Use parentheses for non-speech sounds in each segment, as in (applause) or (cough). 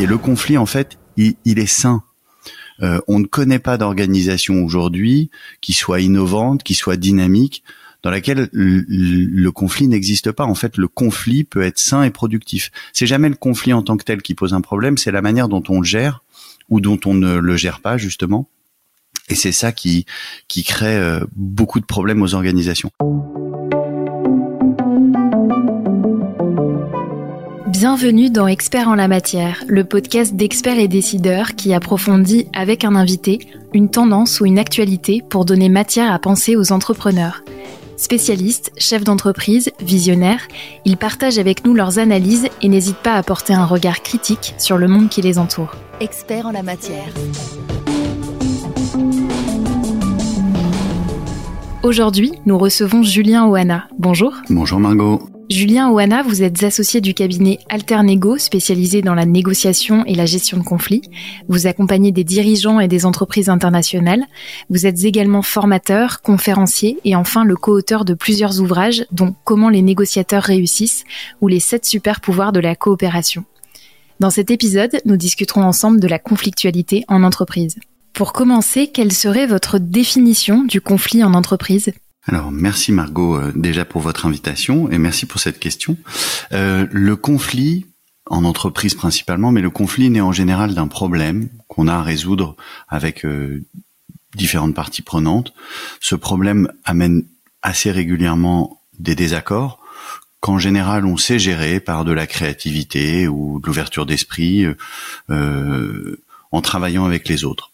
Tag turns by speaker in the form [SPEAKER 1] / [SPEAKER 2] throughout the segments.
[SPEAKER 1] Et le conflit, en fait, il, est sain. Euh, on ne connaît pas d'organisation aujourd'hui qui soit innovante, qui soit dynamique, dans laquelle le, conflit n'existe pas. En fait, le conflit peut être sain et productif. C'est jamais le conflit en tant que tel qui pose un problème, c'est la manière dont on le gère ou dont on ne le gère pas justement. Et c'est ça qui qui crée euh, beaucoup de problèmes aux organisations.
[SPEAKER 2] Bienvenue dans Experts en la matière, le podcast d'experts et décideurs qui approfondit avec un invité une tendance ou une actualité pour donner matière à penser aux entrepreneurs. Spécialistes, chefs d'entreprise, visionnaires, ils partagent avec nous leurs analyses et n'hésitent pas à porter un regard critique sur le monde qui les entoure. Experts en la matière. Aujourd'hui, nous recevons Julien Oana. Bonjour.
[SPEAKER 1] Bonjour Margot.
[SPEAKER 2] Julien Oana, vous êtes associé du cabinet Alternego, spécialisé dans la négociation et la gestion de conflits. Vous accompagnez des dirigeants et des entreprises internationales. Vous êtes également formateur, conférencier et enfin le co-auteur de plusieurs ouvrages, dont Comment les négociateurs réussissent ou les sept super pouvoirs de la coopération. Dans cet épisode, nous discuterons ensemble de la conflictualité en entreprise. Pour commencer, quelle serait votre définition du conflit en entreprise?
[SPEAKER 1] Alors merci Margot euh, déjà pour votre invitation et merci pour cette question. Euh, le conflit en entreprise principalement, mais le conflit naît en général d'un problème qu'on a à résoudre avec euh, différentes parties prenantes. Ce problème amène assez régulièrement des désaccords qu'en général on sait gérer par de la créativité ou de l'ouverture d'esprit en travaillant avec les autres.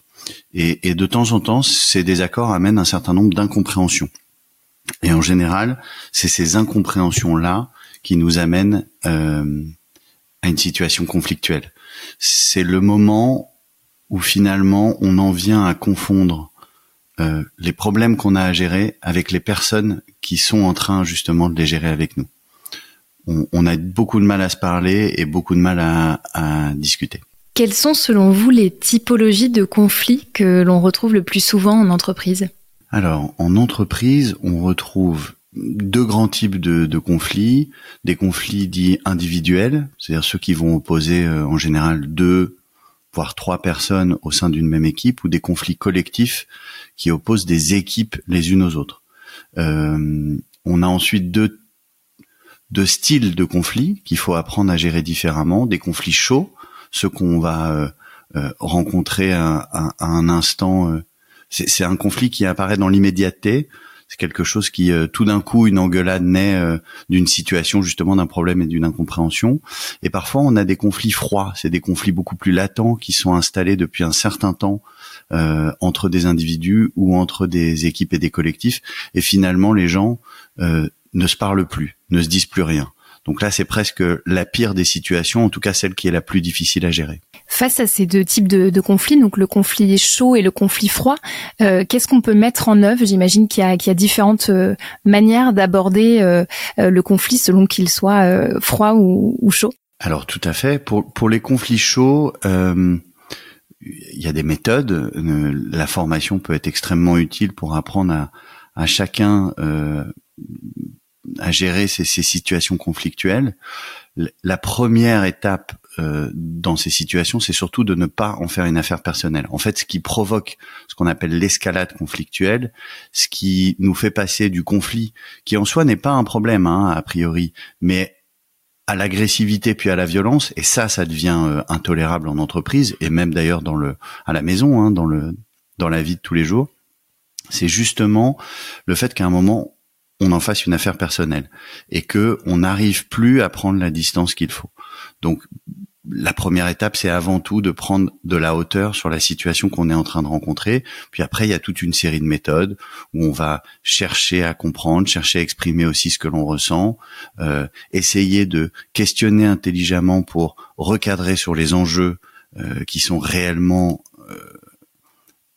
[SPEAKER 1] Et, et de temps en temps, ces désaccords amènent un certain nombre d'incompréhensions. Et en général, c'est ces incompréhensions-là qui nous amènent euh, à une situation conflictuelle. C'est le moment où finalement on en vient à confondre euh, les problèmes qu'on a à gérer avec les personnes qui sont en train justement de les gérer avec nous. On, a beaucoup de mal à se parler et beaucoup de mal à discuter.
[SPEAKER 2] Quelles sont selon vous les typologies de conflits que l'on retrouve le plus souvent en entreprise?
[SPEAKER 1] Alors, en entreprise, on retrouve deux grands types de, conflits. Des conflits dits individuels, c'est-à-dire ceux qui vont opposer euh, en général deux, voire trois personnes au sein d'une même équipe, ou des conflits collectifs qui opposent des équipes les unes aux autres. Euh, on a ensuite deux, styles de conflits qu'il faut apprendre à gérer différemment. Des conflits chauds, ceux qu'on va euh, rencontrer à, un instant c'est un conflit qui apparaît dans l'immédiateté. C'est quelque chose qui, euh, tout d'un coup, une engueulade naît euh, d'une situation justement d'un problème et d'une incompréhension. Et parfois, on a des conflits froids. C'est des conflits beaucoup plus latents qui sont installés depuis un certain temps euh, entre des individus ou entre des équipes et des collectifs. Et finalement, les gens ne se parlent plus, ne se disent plus rien. Donc là, c'est presque la pire des situations, en tout cas celle qui est la plus difficile à gérer.
[SPEAKER 2] Face à ces deux types de, conflits, donc le conflit chaud et le conflit froid, euh, qu'est-ce qu'on peut mettre en œuvre? J'imagine qu'il y, a différentes euh, manières d'aborder euh, le conflit selon qu'il soit froid ou, chaud.
[SPEAKER 1] Alors tout à fait. Pour, pour les conflits chauds, il y a des méthodes. La formation peut être extrêmement utile pour apprendre à, à chacun à gérer ces, ces, situations conflictuelles. La première étape euh, dans ces situations, c'est surtout de ne pas en faire une affaire personnelle. En fait, ce qui provoque ce qu'on appelle l'escalade conflictuelle, ce qui nous fait passer du conflit, qui en soi n'est pas un problème hein, a priori, mais à l'agressivité puis à la violence, et ça, ça devient euh, intolérable en entreprise et même d'ailleurs dans le à la maison, hein, dans le dans la vie de tous les jours. C'est justement le fait qu'à un moment on en fasse une affaire personnelle et que on n'arrive plus à prendre la distance qu'il faut. Donc la première étape, c'est avant tout de prendre de la hauteur sur la situation qu'on est en train de rencontrer. Puis après, il y a toute une série de méthodes où on va chercher à comprendre, chercher à exprimer aussi ce que l'on ressent, euh, essayer de questionner intelligemment pour recadrer sur les enjeux euh, qui sont réellement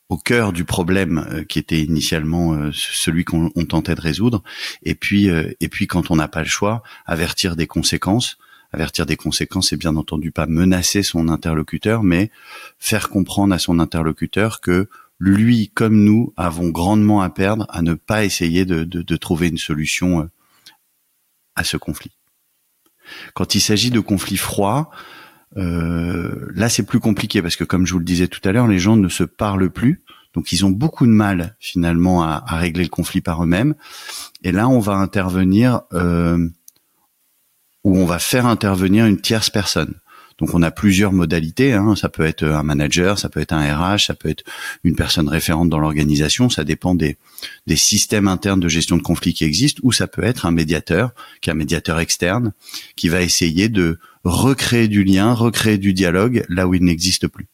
[SPEAKER 1] au cœur du problème euh, qui était initialement euh, celui qu'on tentait de résoudre. Et puis euh, et puis quand on n'a pas le choix avertir des conséquences. Avertir des conséquences et bien entendu pas menacer son interlocuteur mais faire comprendre à son interlocuteur que lui comme nous avons grandement à perdre à ne pas essayer de, de, de trouver une solution à ce conflit. Quand il s'agit de conflits froids, euh, là c'est plus compliqué parce que comme je vous le disais tout à l'heure, les gens ne se parlent plus. Donc ils ont beaucoup de mal finalement à, régler le conflit par eux-mêmes. Et là, on va intervenir euh, ou on va faire intervenir une tierce personne. Donc on a plusieurs modalités. Hein. Ça peut être un manager, ça peut être un RH, ça peut être une personne référente dans l'organisation. Ça dépend des, des systèmes internes de gestion de conflits qui existent. Ou ça peut être un médiateur, qui est un médiateur externe, qui va essayer de recréer du lien, recréer du dialogue là où il n'existe plus.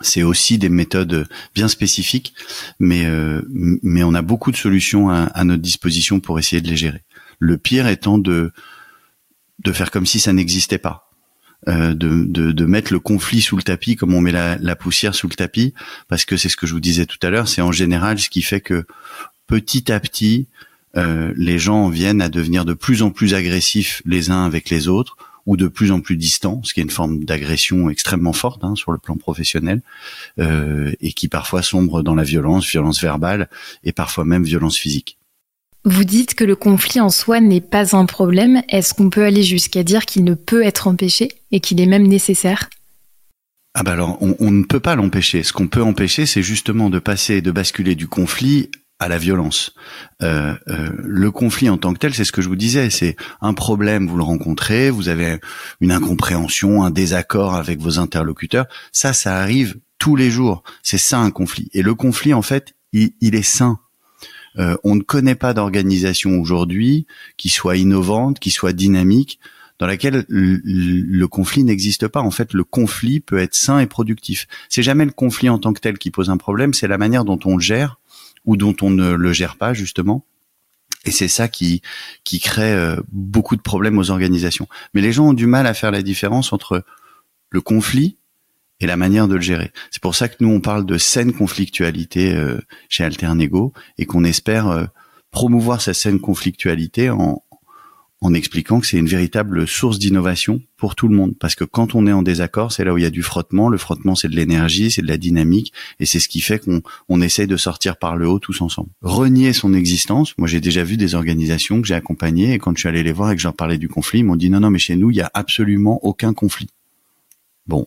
[SPEAKER 1] C'est aussi des méthodes bien spécifiques, mais euh, mais on a beaucoup de solutions à, à notre disposition pour essayer de les gérer. Le pire étant de de faire comme si ça n'existait pas. Euh, de, de, de, mettre le conflit sous le tapis comme on met la, la poussière sous le tapis, parce que c'est ce que je vous disais tout à l'heure, c'est en général ce qui fait que petit à petit, euh, les gens viennent à devenir de plus en plus agressifs les uns avec les autres, ou de plus en plus distants, ce qui est une forme d'agression extrêmement forte hein, sur le plan professionnel, euh, et qui parfois sombre dans la violence, violence verbale, et parfois même violence physique.
[SPEAKER 2] Vous dites que le conflit en soi n'est pas un problème. Est-ce qu'on peut aller jusqu'à dire qu'il ne peut être empêché et qu'il est même nécessaire?
[SPEAKER 1] Ah bah alors, on, on, ne peut pas l'empêcher. Ce qu'on peut empêcher, c'est justement de passer, de basculer du conflit à la violence. Euh, euh, le conflit en tant que tel, c'est ce que je vous disais, c'est un problème, vous le rencontrez, vous avez une incompréhension, un désaccord avec vos interlocuteurs. Ça, ça arrive tous les jours. C'est ça un conflit. Et le conflit, en fait, il, est sain. Euh, on ne connaît pas d'organisation aujourd'hui qui soit innovante, qui soit dynamique, dans laquelle le, conflit n'existe pas. En fait, le conflit peut être sain et productif. C'est jamais le conflit en tant que tel qui pose un problème, c'est la manière dont on le gère ou dont on ne le gère pas justement. Et c'est ça qui qui crée euh, beaucoup de problèmes aux organisations. Mais les gens ont du mal à faire la différence entre le conflit et la manière de le gérer. C'est pour ça que nous, on parle de saine conflictualité euh, chez Alternego et qu'on espère euh, promouvoir cette saine conflictualité en, en expliquant que c'est une véritable source d'innovation pour tout le monde. Parce que quand on est en désaccord, c'est là où il y a du frottement. Le frottement, c'est de l'énergie, c'est de la dynamique, et c'est ce qui fait qu'on on essaye de sortir par le haut tous ensemble. Renier son existence. Moi, j'ai déjà vu des organisations que j'ai accompagnées, et quand je suis allé les voir et que je parlais du conflit, ils m'ont dit non, non, mais chez nous, il y a absolument aucun conflit. Bon,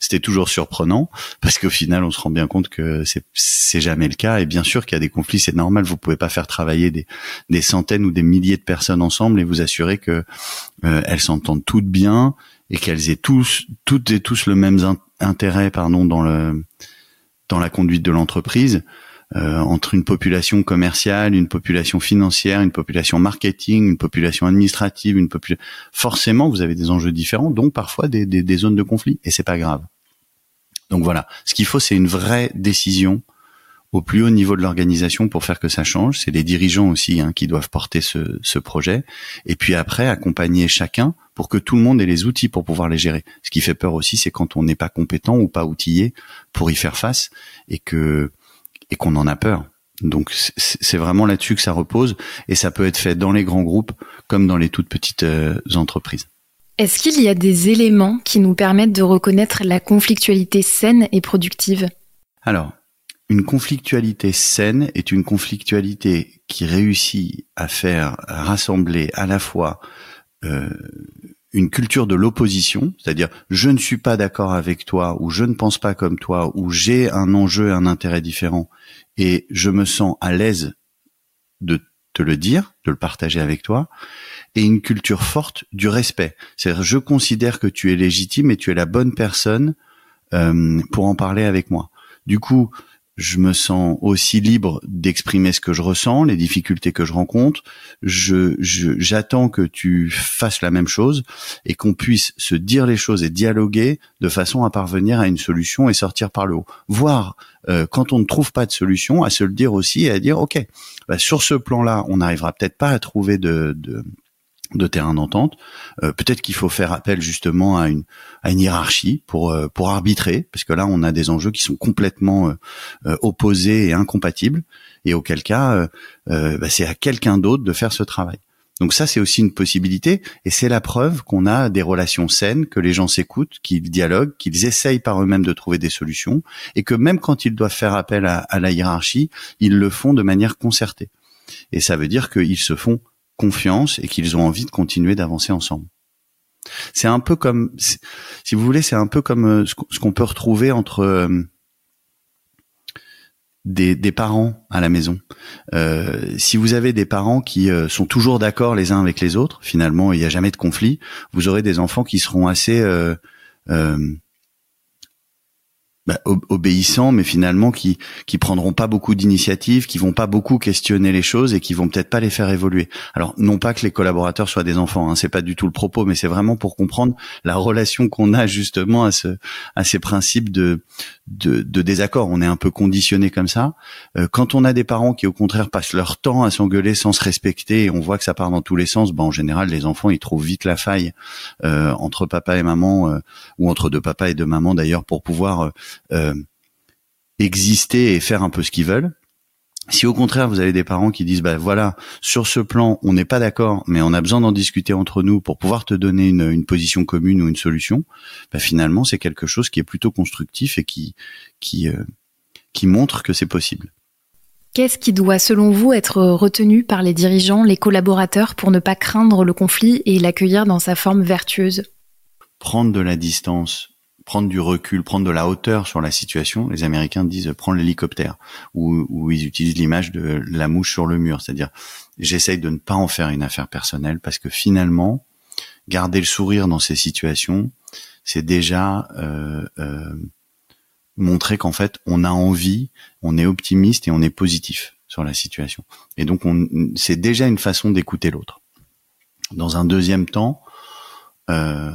[SPEAKER 1] c'était toujours surprenant parce qu'au final, on se rend bien compte que c'est jamais le cas. Et bien sûr qu'il y a des conflits, c'est normal. Vous pouvez pas faire travailler des des centaines ou des milliers de personnes ensemble et vous assurer que euh, elles s'entendent toutes bien et qu'elles aient tous toutes et tous le même intérêt, pardon, dans le dans la conduite de l'entreprise. Euh, entre une population commerciale, une population financière, une population marketing, une population administrative, une population. Forcément, vous avez des enjeux différents, donc parfois des, des, des zones de conflit, et c'est pas grave. Donc voilà, ce qu'il faut, c'est une vraie décision au plus haut niveau de l'organisation pour faire que ça change. C'est les dirigeants aussi hein, qui doivent porter ce, ce, projet, et puis après accompagner chacun pour que tout le monde ait les outils pour pouvoir les gérer. Ce qui fait peur aussi, c'est quand on n'est pas compétent ou pas outillé pour y faire face, et que et qu'on en a peur. Donc c'est vraiment là-dessus que ça repose et ça peut être fait dans les grands groupes comme dans les toutes petites euh, entreprises.
[SPEAKER 2] Est-ce qu'il y a des éléments qui nous permettent de reconnaître la conflictualité saine et productive?
[SPEAKER 1] Alors, une conflictualité saine est une conflictualité qui réussit à faire rassembler à la fois euh, une culture de l'opposition, c'est-à-dire je ne suis pas d'accord avec toi ou je ne pense pas comme toi ou j'ai un enjeu, un intérêt différent et je me sens à l'aise de te le dire, de le partager avec toi, et une culture forte du respect. C'est-à-dire je considère que tu es légitime et tu es la bonne personne euh, pour en parler avec moi. Du coup, je me sens aussi libre d'exprimer ce que je ressens, les difficultés que je rencontre. Je, j'attends que tu fasses la même chose et qu'on puisse se dire les choses et dialoguer de façon à parvenir à une solution et sortir par le haut. Voir euh, quand on ne trouve pas de solution, à se le dire aussi et à dire ok, bah, sur ce plan-là, on n'arrivera peut-être pas à trouver de, de de terrain d'entente. Euh, peut-être qu'il faut faire appel justement à une, hiérarchie pour, euh, pour arbitrer, parce que là, on a des enjeux qui sont complètement euh, opposés et incompatibles, et auquel cas, bah, c'est à quelqu'un d'autre de faire ce travail. Donc ça, c'est aussi une possibilité, et c'est la preuve qu'on a des relations saines, que les gens s'écoutent, qu'ils dialoguent, qu'ils essayent par eux-mêmes de trouver des solutions, et que même quand ils doivent faire appel à, à la hiérarchie, ils le font de manière concertée. Et ça veut dire qu'ils se font confiance et qu'ils ont envie de continuer d'avancer ensemble. C'est un peu comme, si vous voulez, c'est un peu comme euh, ce qu'on peut retrouver entre euh, des, parents à la maison. Euh, si vous avez des parents qui sont toujours d'accord les uns avec les autres, finalement, il n'y a jamais de conflit, vous aurez des enfants qui seront assez euh, bah, obéissants, mais finalement qui qui prendront pas beaucoup d'initiatives, qui vont pas beaucoup questionner les choses et qui vont peut-être pas les faire évoluer. Alors non pas que les collaborateurs soient des enfants, hein, c'est pas du tout le propos, mais c'est vraiment pour comprendre la relation qu'on a justement à ce à ces principes de de, de désaccord. On est un peu conditionné comme ça. Euh, quand on a des parents qui au contraire passent leur temps à s'engueuler sans se respecter, et on voit que ça part dans tous les sens, ben en général les enfants ils trouvent vite la faille euh, entre papa et maman euh, ou entre deux papas et deux mamans d'ailleurs pour pouvoir exister et faire un peu ce qu'ils veulent. Si au contraire vous avez des parents qui disent bah voilà sur ce plan on n'est pas d'accord mais on a besoin d'en discuter entre nous pour pouvoir te donner une, une position commune ou une solution, bah finalement c'est quelque chose qui est plutôt constructif et qui qui euh, qui montre que c'est possible.
[SPEAKER 2] Qu'est-ce qui doit selon vous être retenu par les dirigeants, les collaborateurs pour ne pas craindre le conflit et l'accueillir dans sa forme vertueuse?
[SPEAKER 1] Prendre de la distance prendre du recul, prendre de la hauteur sur la situation. Les Américains disent prendre l'hélicoptère, ou, ils utilisent l'image de la mouche sur le mur, c'est-à-dire j'essaye de ne pas en faire une affaire personnelle parce que finalement, garder le sourire dans ces situations, c'est déjà euh, euh, montrer qu'en fait on a envie, on est optimiste et on est positif sur la situation. Et donc c'est déjà une façon d'écouter l'autre. Dans un deuxième temps, euh,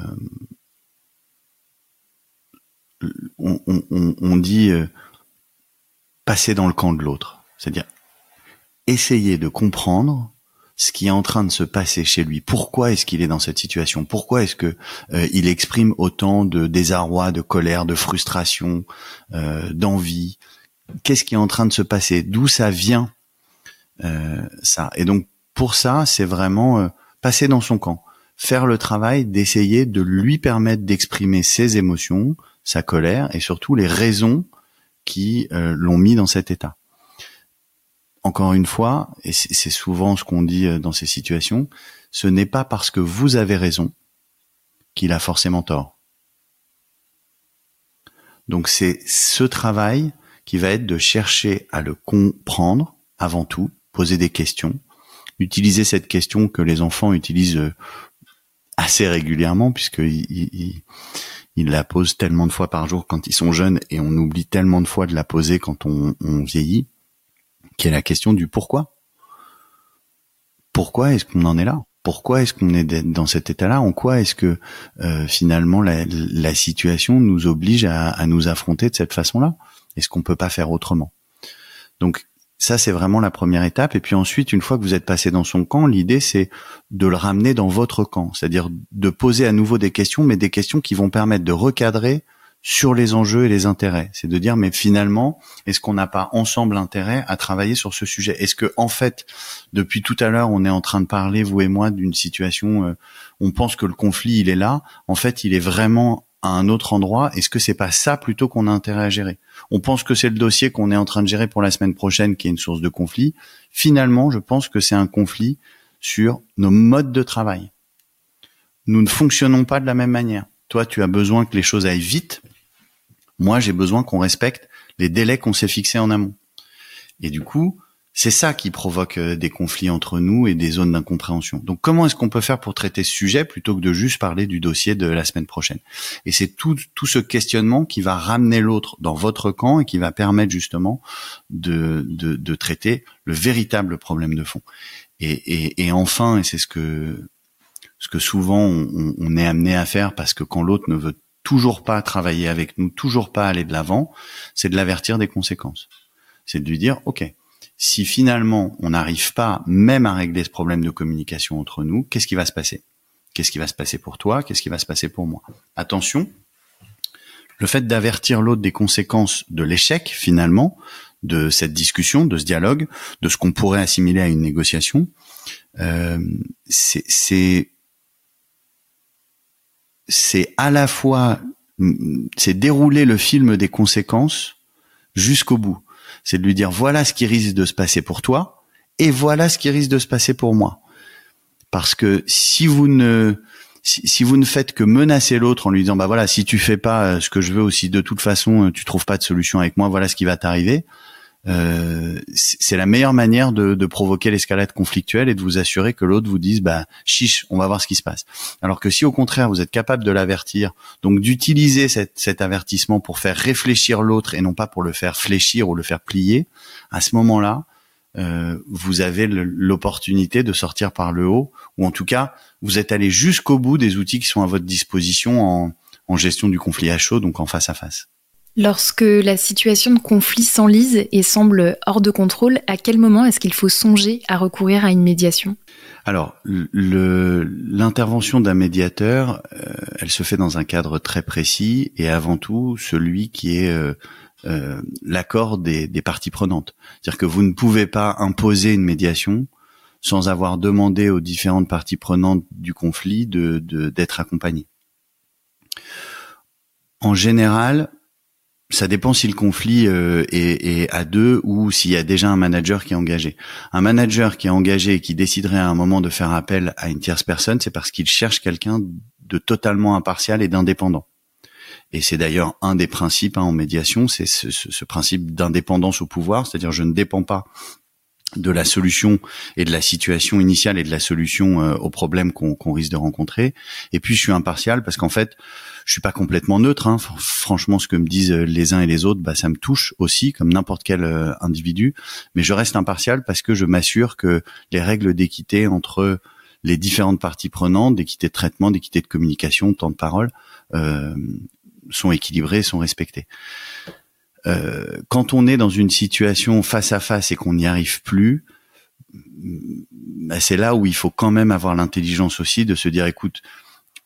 [SPEAKER 1] on, dit euh, passer dans le camp de l'autre, c'est-à-dire essayer de comprendre ce qui est en train de se passer chez lui. Pourquoi est-ce qu'il est dans cette situation? Pourquoi est-ce que euh, il exprime autant de désarroi, de colère, de frustration, euh, d'envie? Qu'est-ce qui est en train de se passer? D'où ça vient ça? Et donc pour ça, c'est vraiment passer dans son camp, faire le travail d'essayer de lui permettre d'exprimer ses émotions, sa colère et surtout les raisons qui euh, l'ont mis dans cet état. Encore une fois, et c'est souvent ce qu'on dit euh, dans ces situations, ce n'est pas parce que vous avez raison qu'il a forcément tort. Donc c'est ce travail qui va être de chercher à le comprendre avant tout, poser des questions, utiliser cette question que les enfants utilisent euh, assez régulièrement puisqu'ils ils la posent tellement de fois par jour quand ils sont jeunes et on oublie tellement de fois de la poser quand on, vieillit, qui est la question du pourquoi. Pourquoi est-ce qu'on en est là? Pourquoi est-ce qu'on est dans cet état-là? En quoi est-ce que euh, finalement la, situation nous oblige à, à nous affronter de cette façon-là? Est-ce qu'on peut pas faire autrement? Donc ça, c'est vraiment la première étape. Et puis ensuite, une fois que vous êtes passé dans son camp, l'idée, c'est de le ramener dans votre camp. C'est-à-dire de poser à nouveau des questions, mais des questions qui vont permettre de recadrer sur les enjeux et les intérêts. C'est de dire, mais finalement, est-ce qu'on n'a pas ensemble intérêt à travailler sur ce sujet? Est-ce que, en fait, depuis tout à l'heure, on est en train de parler, vous et moi, d'une situation, euh, on pense que le conflit, il est là. En fait, il est vraiment à un autre endroit. Est-ce que c'est pas ça plutôt qu'on a intérêt à gérer? On pense que c'est le dossier qu'on est en train de gérer pour la semaine prochaine qui est une source de conflit. Finalement, je pense que c'est un conflit sur nos modes de travail. Nous ne fonctionnons pas de la même manière. Toi, tu as besoin que les choses aillent vite. Moi, j'ai besoin qu'on respecte les délais qu'on s'est fixés en amont. Et du coup, c'est ça qui provoque euh, des conflits entre nous et des zones d'incompréhension. Donc comment est-ce qu'on peut faire pour traiter ce sujet plutôt que de juste parler du dossier de la semaine prochaine? Et c'est tout, tout ce questionnement qui va ramener l'autre dans votre camp et qui va permettre justement de, de, de traiter le véritable problème de fond. Et, et, et enfin, et c'est ce que, ce que souvent on, on est amené à faire parce que quand l'autre ne veut toujours pas travailler avec nous, toujours pas aller de l'avant, c'est de l'avertir des conséquences. C'est de lui dire, OK, si finalement on n'arrive pas même à régler ce problème de communication entre nous, qu'est-ce qui va se passer? Qu'est-ce qui va se passer pour toi? Qu'est-ce qui va se passer pour moi? Attention, le fait d'avertir l'autre des conséquences de l'échec finalement de cette discussion, de ce dialogue, de ce qu'on pourrait assimiler à une négociation, euh, c'est à la fois c'est dérouler le film des conséquences jusqu'au bout c'est de lui dire voilà ce qui risque de se passer pour toi et voilà ce qui risque de se passer pour moi. Parce que si vous ne si, vous ne faites que menacer l'autre en lui disant bah voilà si tu fais pas ce que je veux aussi de toute façon tu trouves pas de solution avec moi voilà ce qui va t'arriver euh, c'est la meilleure manière de, provoquer l'escalade conflictuelle et de vous assurer que l'autre vous dise bah chiche, on va voir ce qui se passe. Alors que si au contraire vous êtes capable de l'avertir, donc d'utiliser cet avertissement pour faire réfléchir l'autre et non pas pour le faire fléchir ou le faire plier, à ce moment-là, euh, vous avez l'opportunité de sortir par le haut, ou en tout cas, vous êtes allé jusqu'au bout des outils qui sont à votre disposition en, en gestion du conflit à chaud, donc en face à face.
[SPEAKER 2] Lorsque la situation de conflit s'enlise et semble hors de contrôle, à quel moment est-ce qu'il faut songer à recourir à une médiation?
[SPEAKER 1] Alors, l'intervention d'un médiateur, euh, elle se fait dans un cadre très précis et avant tout celui qui est euh, euh, l'accord des, parties prenantes. C'est-à-dire que vous ne pouvez pas imposer une médiation sans avoir demandé aux différentes parties prenantes du conflit d'être accompagnées. En général, ça dépend si le conflit euh, est, à deux ou s'il y a déjà un manager qui est engagé. Un manager qui est engagé et qui déciderait à un moment de faire appel à une tierce personne, c'est parce qu'il cherche quelqu'un de totalement impartial et d'indépendant. Et c'est d'ailleurs un des principes hein, en médiation, c'est ce, principe d'indépendance au pouvoir, c'est-à-dire je ne dépends pas de la solution et de la situation initiale et de la solution euh, au problème qu'on risque de rencontrer. Et puis je suis impartial parce qu'en fait, je suis pas complètement neutre. Hein. Franchement, ce que me disent les uns et les autres, bah, ça me touche aussi, comme n'importe quel euh, individu. Mais je reste impartial parce que je m'assure que les règles d'équité entre les différentes parties prenantes, d'équité de traitement, d'équité de communication, de temps de parole, euh, sont équilibrées, sont respectées. Euh, quand on est dans une situation face à face et qu'on n'y arrive plus, bah, c'est là où il faut quand même avoir l'intelligence aussi de se dire, écoute,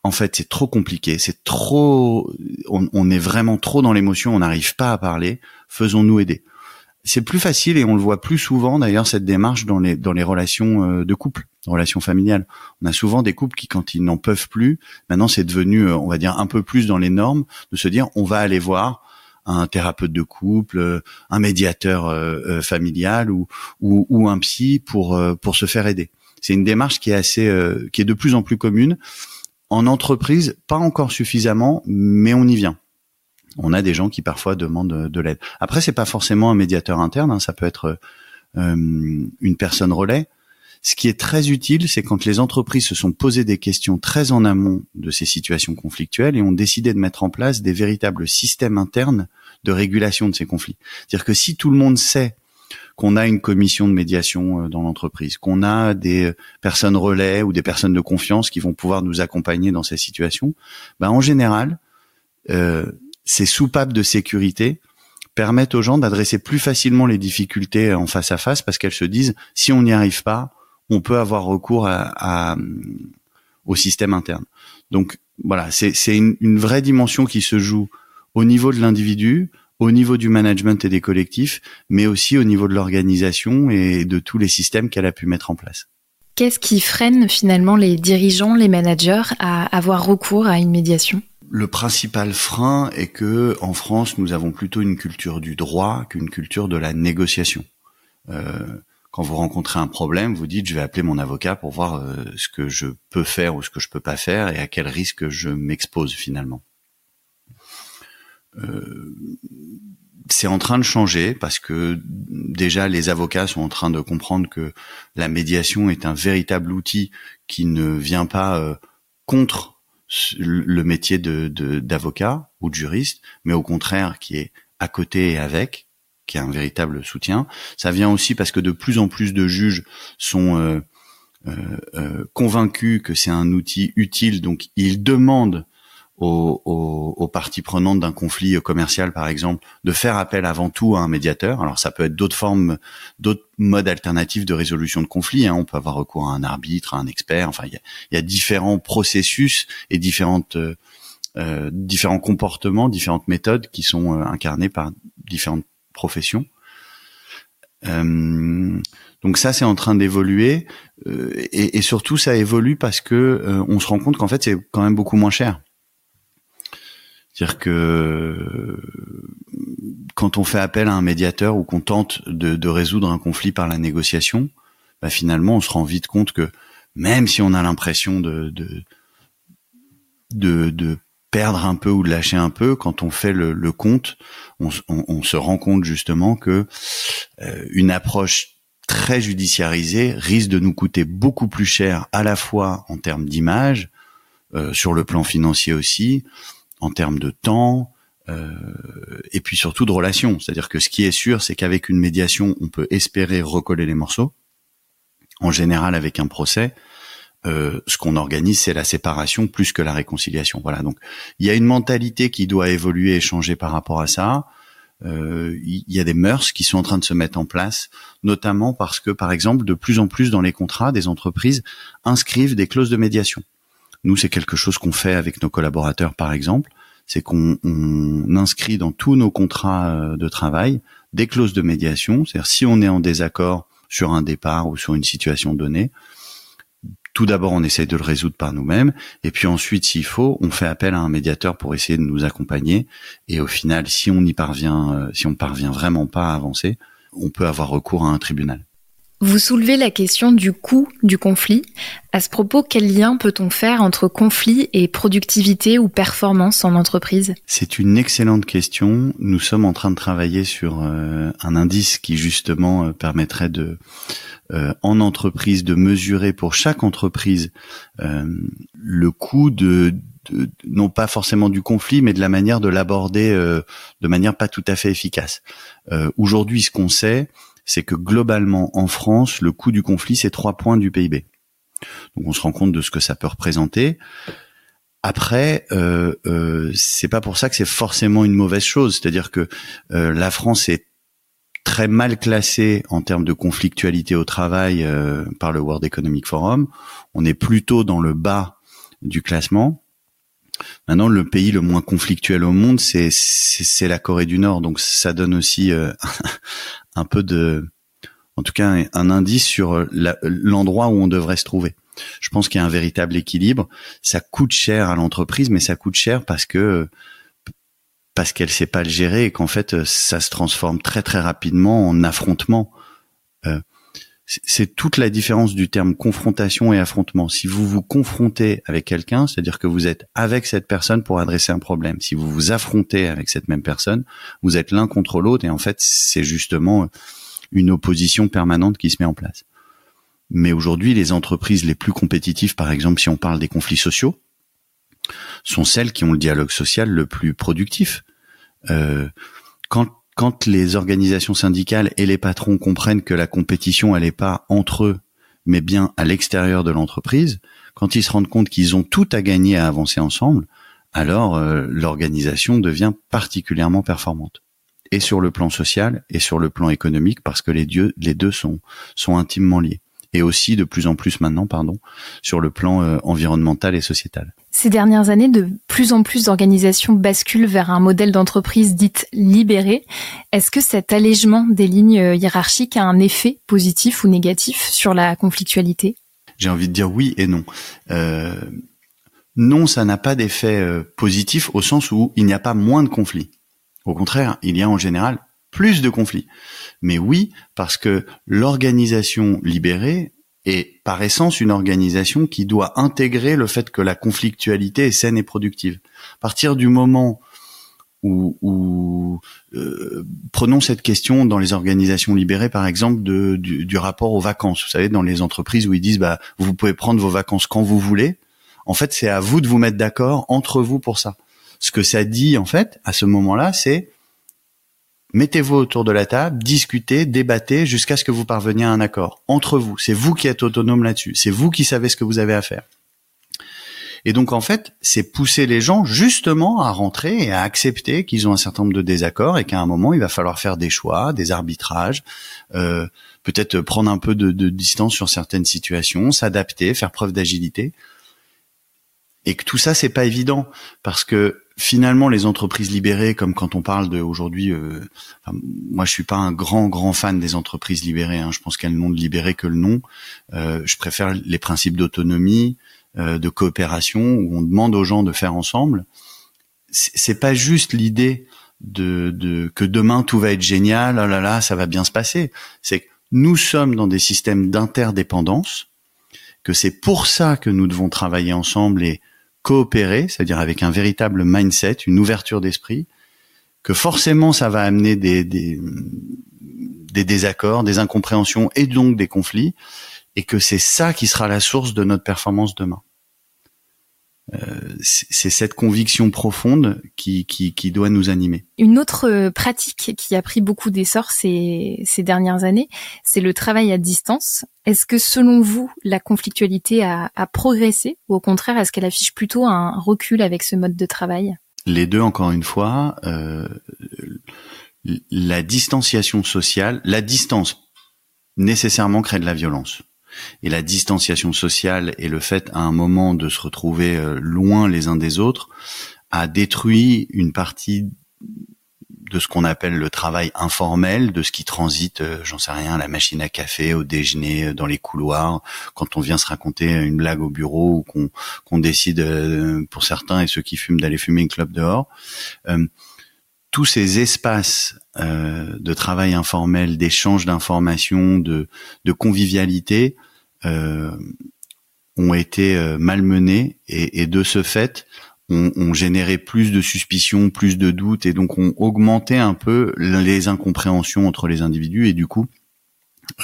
[SPEAKER 1] en fait, c'est trop compliqué, c'est trop, on, est vraiment trop dans l'émotion, on n'arrive pas à parler. Faisons-nous aider. C'est plus facile et on le voit plus souvent d'ailleurs cette démarche dans les dans les relations euh, de couple, relations familiales. On a souvent des couples qui, quand ils n'en peuvent plus, maintenant c'est devenu, euh, on va dire, un peu plus dans les normes de se dire, on va aller voir un thérapeute de couple, euh, un médiateur familial ou, ou, ou un psy pour pour se faire aider. C'est une démarche qui est assez, qui est de plus en plus commune en entreprise, pas encore suffisamment, mais on y vient. On a des gens qui parfois demandent de l'aide. Après, c'est pas forcément un médiateur interne, hein, ça peut être euh, une personne relais. Ce qui est très utile, c'est quand les entreprises se sont posées des questions très en amont de ces situations conflictuelles et ont décidé de mettre en place des véritables systèmes internes de régulation de ces conflits. C'est-à-dire que si tout le monde sait qu'on a une commission de médiation euh, dans l'entreprise, qu'on a des personnes relais ou des personnes de confiance qui vont pouvoir nous accompagner dans ces situations, ben en général, euh, ces soupapes de sécurité permettent aux gens d'adresser plus facilement les difficultés en face à face parce qu'elles se disent si on n'y arrive pas, on peut avoir recours à, au système interne. Donc voilà, c'est une, une vraie dimension qui se joue au niveau de l'individu, au niveau du management et des collectifs, mais aussi au niveau de l'organisation et de tous les systèmes qu'elle a pu mettre en place.
[SPEAKER 2] Qu'est-ce qui freine finalement les dirigeants, les managers à avoir recours à une médiation?
[SPEAKER 1] Le principal frein est que en France, nous avons plutôt une culture du droit qu'une culture de la négociation. Euh, quand vous rencontrez un problème, vous dites je vais appeler mon avocat pour voir euh, ce que je peux faire ou ce que je peux pas faire et à quel risque je m'expose finalement. Euh, c'est en train de changer parce que déjà les avocats sont en train de comprendre que la médiation est un véritable outil qui ne vient pas euh, contre le métier d'avocat ou de juriste, mais au contraire qui est à côté et avec, qui est un véritable soutien. Ça vient aussi parce que de plus en plus de juges sont euh, convaincus que c'est un outil utile, donc ils demandent aux, aux, aux parties prenantes d'un conflit commercial, par exemple, de faire appel avant tout à un médiateur. Alors ça peut être d'autres formes, d'autres modes alternatifs de résolution de conflits. Hein. On peut avoir recours à un arbitre, à un expert. Enfin, il y a, y a, différents processus et différentes euh, euh différents comportements, différentes méthodes qui sont euh, incarnées par différentes professions. Euh, donc ça, c'est en train d'évoluer euh, et, et, surtout ça évolue parce que on se rend compte qu'en fait c'est quand même beaucoup moins cher. C'est-à-dire que quand on fait appel à un médiateur ou qu'on tente de, résoudre un conflit par la négociation, bah finalement, on se rend vite compte que même si on a l'impression de, de, de perdre un peu ou de lâcher un peu quand on fait le, le compte on, on, se rend compte justement que euh, une approche très judiciarisée risque de nous coûter beaucoup plus cher à la fois en termes d'image euh, sur le plan financier aussi en termes de temps euh, et puis surtout de relations c'est-à-dire que ce qui est sûr c'est qu'avec une médiation on peut espérer recoller les morceaux en général avec un procès euh, ce qu'on organise, c'est la séparation plus que la réconciliation. Voilà. Donc, il y a une mentalité qui doit évoluer et changer par rapport à ça. Euh, il y a des mœurs qui sont en train de se mettre en place, notamment parce que, par exemple, de plus en plus dans les contrats, des entreprises inscrivent des clauses de médiation. Nous, c'est quelque chose qu'on fait avec nos collaborateurs, par exemple, c'est qu'on inscrit dans tous nos contrats euh, de travail des clauses de médiation. C'est-à-dire, si on est en désaccord sur un départ ou sur une situation donnée, tout d'abord, on essaye de le résoudre par nous-mêmes, et puis ensuite, s'il faut, on fait appel à un médiateur pour essayer de nous accompagner. Et au final, si on y parvient, euh, si on parvient vraiment pas à avancer, on peut avoir recours à un tribunal.
[SPEAKER 2] Vous soulevez la question du coût du conflit. À ce propos, quel lien peut-on faire entre conflit et productivité ou performance en entreprise?
[SPEAKER 1] C'est une excellente question. Nous sommes en train de travailler sur euh, un indice qui justement euh, permettrait de euh, en entreprise de mesurer pour chaque entreprise euh, le coût de, non pas forcément du conflit, mais de la manière de l'aborder euh, de manière pas tout à fait efficace. Aujourd'hui, ce qu'on sait, c'est que globalement en France, le coût du conflit c'est trois points du PIB. Donc on se rend compte de ce que ça peut représenter. Après, euh, euh, c'est pas pour ça que c'est forcément une mauvaise chose. C'est-à-dire que la France est très mal classé en termes de conflictualité au travail euh, par le World Economic Forum. On est plutôt dans le bas du classement. Maintenant, le pays le moins conflictuel au monde, c'est c'est la Corée du Nord. Donc, ça donne aussi euh, (laughs) un peu de, en tout cas, un, indice sur l'endroit où on devrait se trouver. Je pense qu'il y a un véritable équilibre. Ça coûte cher à l'entreprise, mais ça coûte cher parce que parce qu'elle sait pas le gérer et qu'en fait euh, ça se transforme très très rapidement en affrontement. Euh, c'est toute la différence du terme confrontation et affrontement. Si vous vous confrontez avec quelqu'un, c'est-à-dire que vous êtes avec cette personne pour adresser un problème. Si vous vous affrontez avec cette même personne, vous êtes l'un contre l'autre et en fait c'est justement une opposition permanente qui se met en place. Mais aujourd'hui, les entreprises les plus compétitives, par exemple, si on parle des conflits sociaux, sont celles qui ont le dialogue social le plus productif. Euh, quand quand les organisations syndicales et les patrons comprennent que la compétition elle est pas entre eux mais bien à l'extérieur de l'entreprise, quand ils se rendent compte qu'ils ont tout à gagner à avancer ensemble, alors euh, l'organisation devient particulièrement performante. Et sur le plan social et sur le plan économique parce que les, deux sont intimement liés et aussi de plus en plus maintenant, pardon, sur le plan euh, environnemental et sociétal.
[SPEAKER 2] Ces dernières années, de plus en plus d'organisations basculent vers un modèle d'entreprise dite libérée. Est-ce que cet allègement des lignes euh, hiérarchiques a un effet positif ou négatif sur la conflictualité?
[SPEAKER 1] J'ai envie de dire oui et non. Euh, non, ça n'a pas d'effet positif au sens où il n'y a pas moins de conflits. Au contraire, il y a en général plus de conflits. Mais oui, parce que l'organisation libérée est par essence une organisation qui doit intégrer le fait que la conflictualité est saine et productive. À partir du moment où, euh, prenons cette question dans les organisations libérées, par exemple, du, rapport aux vacances. Vous savez, dans les entreprises où ils disent, bah, vous pouvez prendre vos vacances quand vous voulez. En fait, c'est à vous de vous mettre d'accord entre vous pour ça. Ce que ça dit, en fait, à ce moment-là, c'est Mettez-vous autour de la table, discutez, débattez jusqu'à ce que vous parveniez à un accord entre vous. C'est vous qui êtes autonome là-dessus. C'est vous qui savez ce que vous avez à faire. Et donc en fait, c'est pousser les gens justement à rentrer et à accepter qu'ils ont un certain nombre de désaccords et qu'à un moment il va falloir faire des choix, des arbitrages, euh, peut-être prendre un peu de, de, distance sur certaines situations, s'adapter, faire preuve d'agilité. Et que tout ça c'est pas évident parce que finalement les entreprises libérées, comme quand on parle de aujourd'hui, euh, moi je suis pas un grand grand fan des entreprises libérées. Hein, je pense qu'elles n'ont de libéré que le nom. Euh, je préfère les principes d'autonomie, euh, de coopération, où on demande aux gens de faire ensemble. C'est pas juste l'idée de, de, que demain tout va être génial, oh là là, ça va bien se passer. C'est que nous sommes dans des systèmes d'interdépendance, que c'est pour ça que nous devons travailler ensemble et coopérer, c'est-à-dire avec un véritable mindset, une ouverture d'esprit, que forcément ça va amener des, des, des désaccords, des incompréhensions et donc des conflits, et que c'est ça qui sera la source de notre performance demain. C'est cette conviction profonde qui, qui, qui, doit nous animer.
[SPEAKER 2] Une autre euh, pratique qui a pris beaucoup d'essor ces, ces dernières années, c'est le travail à distance. Est-ce que selon vous, la conflictualité a, a progressé ou au contraire, est-ce qu'elle affiche plutôt un recul avec ce mode de travail?
[SPEAKER 1] Les deux, encore une fois, euh, la distanciation sociale, la distance nécessairement crée de la violence. Et la distanciation sociale et le fait à un moment de se retrouver euh, loin les uns des autres a détruit une partie de ce qu'on appelle le travail informel, de ce qui transite, euh, j'en sais rien, à la machine à café, au déjeuner, euh, dans les couloirs, quand on vient se raconter une blague au bureau ou qu'on décide, pour certains et ceux qui fument, d'aller fumer une clope dehors. tous ces espaces de travail informel, d'échange d'informations, de, convivialité, ont été euh, malmenés et, de ce fait ont, généré plus de suspicions, plus de doutes et donc ont augmenté un peu les incompréhensions entre les individus et du coup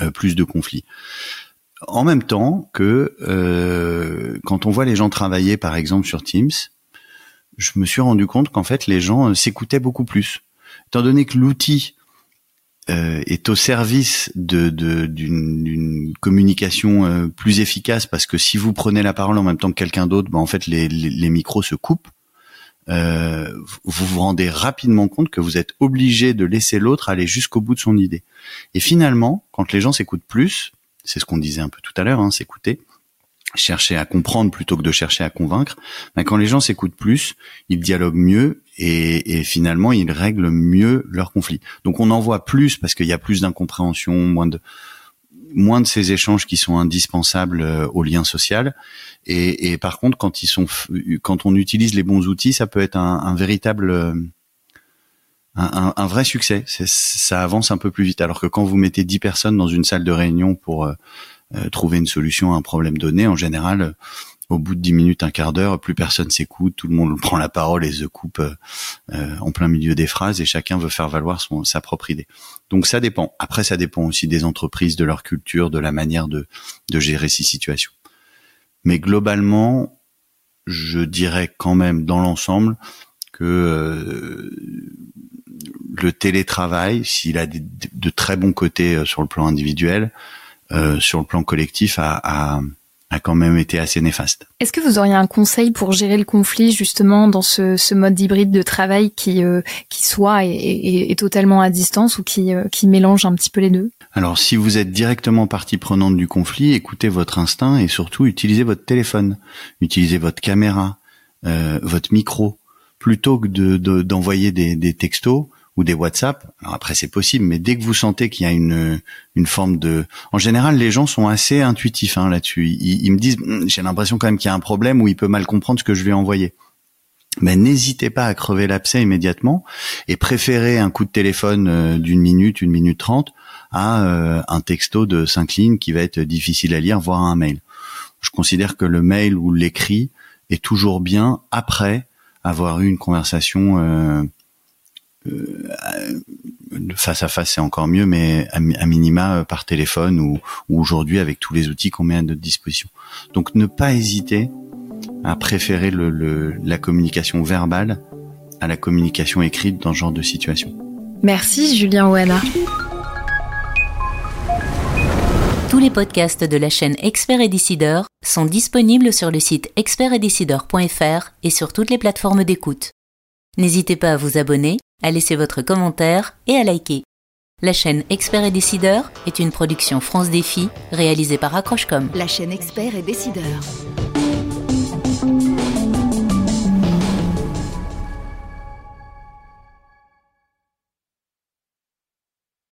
[SPEAKER 1] euh, plus de conflits. En même temps que euh, quand on voit les gens travailler par exemple sur Teams, je me suis rendu compte qu'en fait les gens s'écoutaient beaucoup plus. Étant donné que l'outil euh, est au service d'une communication euh, plus efficace parce que si vous prenez la parole en même temps que quelqu'un d'autre, ben en fait les, les, micros se coupent. Euh, vous vous rendez rapidement compte que vous êtes obligé de laisser l'autre aller jusqu'au bout de son idée. Et finalement, quand les gens s'écoutent plus, c'est ce qu'on disait un peu tout à l'heure, hein, s'écouter, chercher à comprendre plutôt que de chercher à convaincre, ben quand les gens s'écoutent plus, ils dialoguent mieux et, et, finalement ils règlent mieux leurs conflits. Donc on en voit plus parce qu'il y a plus d'incompréhension, moins de moins de ces échanges qui sont indispensables euh, au lien social. Et, et, par contre, quand ils sont, quand on utilise les bons outils, ça peut être un, un véritable euh, un, un, vrai succès. Ça avance un peu plus vite. Alors que quand vous mettez 10 personnes dans une salle de réunion pour euh, euh, trouver une solution à un problème donné. En général, euh, au bout de dix minutes, un quart d'heure, plus personne s'écoute, tout le monde (laughs) prend la parole et se coupe euh, en plein milieu des phrases et chacun veut faire valoir son, sa propre idée. Donc ça dépend. Après, ça dépend aussi des entreprises, de leur culture, de la manière de, de gérer ces situations. Mais globalement, je dirais quand même dans l'ensemble que le télétravail, s'il a de très bons côtés sur le plan individuel, euh, sur le plan collectif a, a, a, quand même été assez néfaste.
[SPEAKER 2] Est-ce que vous auriez un conseil pour gérer le conflit justement dans ce, ce mode hybride de travail qui, euh, qui soit est, est, totalement à distance ou qui, euh, qui mélange un petit peu les deux?
[SPEAKER 1] Alors si vous êtes directement partie prenante du conflit, écoutez votre instinct et surtout utilisez votre téléphone, utilisez votre caméra, votre micro, plutôt que d'envoyer de, des, des textos ou des WhatsApp. Alors après c'est possible, mais dès que vous sentez qu'il y a une une forme de, en général les gens sont assez intuitifs hein, là-dessus. Ils, ils, me disent hum, j'ai l'impression quand même qu'il y a un problème ou il peut mal comprendre ce que je ai envoyé. Mais n'hésitez pas à crever l'abcès immédiatement et préférez un coup de téléphone euh, d'une minute, une minute trente à euh, un texto de cinq lignes qui va être difficile à lire, voire un mail. Je considère que le mail ou l'écrit est toujours bien après avoir eu une conversation euh, face à face c'est encore mieux, mais à, minima euh, par téléphone ou, aujourd'hui avec tous les outils qu'on met à notre disposition. Donc ne pas hésiter à préférer le, la communication verbale à la communication écrite dans ce genre de situation.
[SPEAKER 2] Merci Julien Ouana.
[SPEAKER 3] Tous les podcasts de la chaîne Expert et Décideur sont disponibles sur le site expertetdecideur.fr et sur toutes les plateformes d'écoute. N'hésitez pas à vous abonner à laisser votre commentaire et à liker. La chaîne Expert et Décideur est une production France Défi réalisée par Accrochecom.
[SPEAKER 4] La chaîne Expert et Décideur.